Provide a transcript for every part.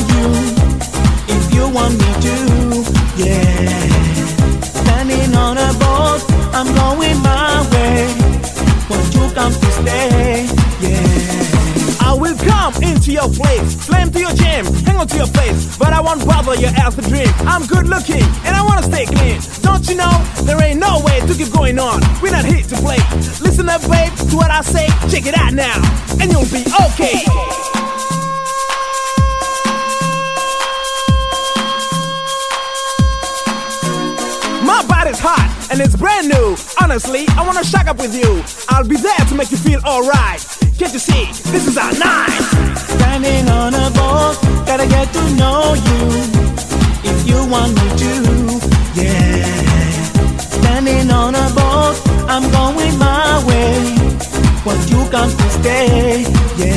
you if you want me to. Yeah, standing on a boat, I'm going my way. But you come to stay. Yeah, I will come into your place, slam to your gym, hang on to your face. But I won't bother your ass to dream. I'm good looking and I wanna stay clean. Don't you know there ain't no way to keep going on? We're not here to play. Listen up, babe, to what I say. Check it out now, and you'll be okay. and it's brand new. Honestly, I wanna shack up with you. I'll be there to make you feel alright. Can't you see? This is our night. Standing on a boat, gotta get to know you. If you want me to, yeah. Standing on a boat, I'm going my way. But you come to stay, yeah.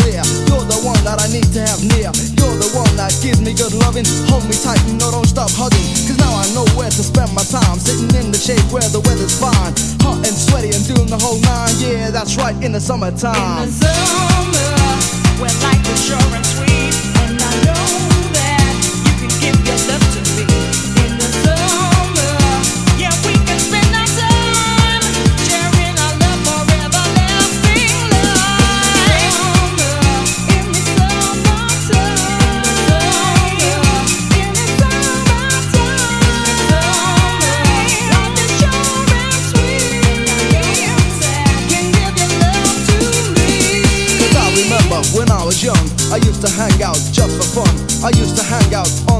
clear. You're the one that I need to have near. You're the one that gives me good loving. Hold me tight, no, don't stop hugging. Cause now I know where to spend my time. Sitting in the shade where the weather's fine. Hot and sweaty and doing the whole nine. Yeah, that's right, in the summertime. In the summer, where life is sure and sweet.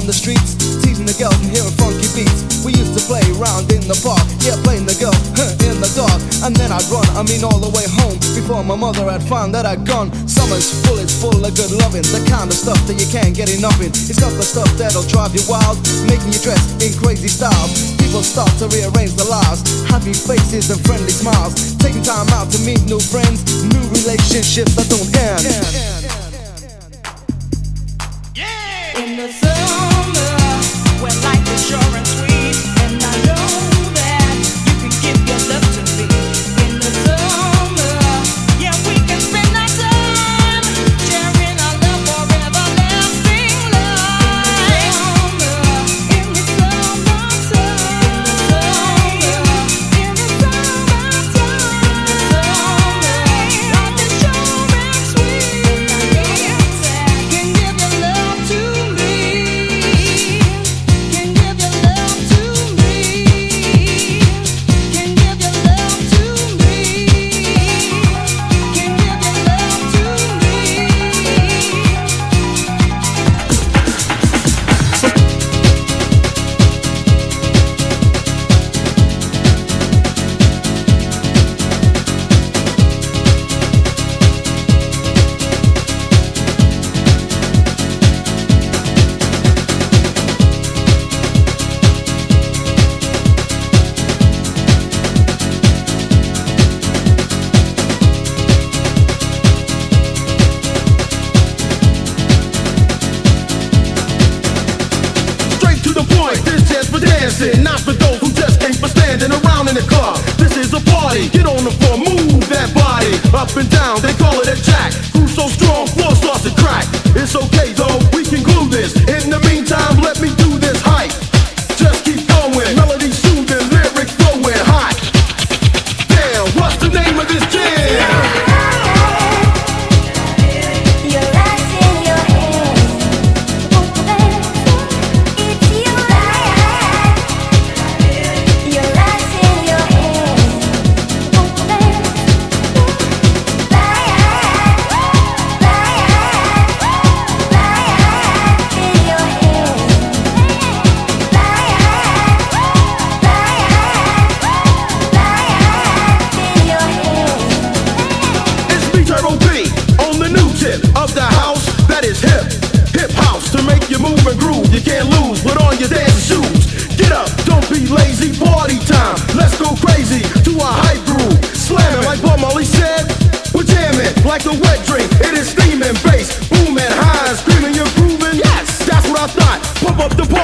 on the streets, teasing the girls and hearing funky beats. We used to play around in the park, yeah, playing the girls in the dark. And then I'd run, I mean all the way home, before my mother had found that I'd gone. Summer's full, it's full of good loving, the kind of stuff that you can't get enough in. It's got the stuff that'll drive you wild, making you dress in crazy styles. People start to rearrange their lives, happy faces and friendly smiles. Taking time out to meet new friends, new relationships that don't end. end. end. end. In the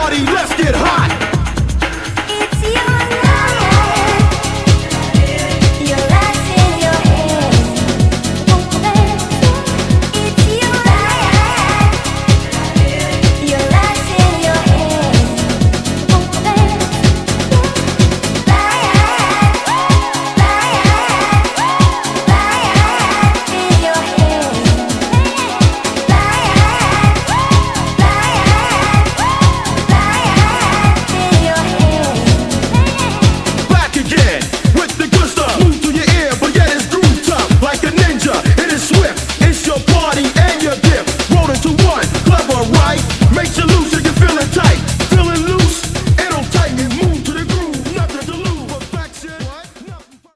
party, let's get hot.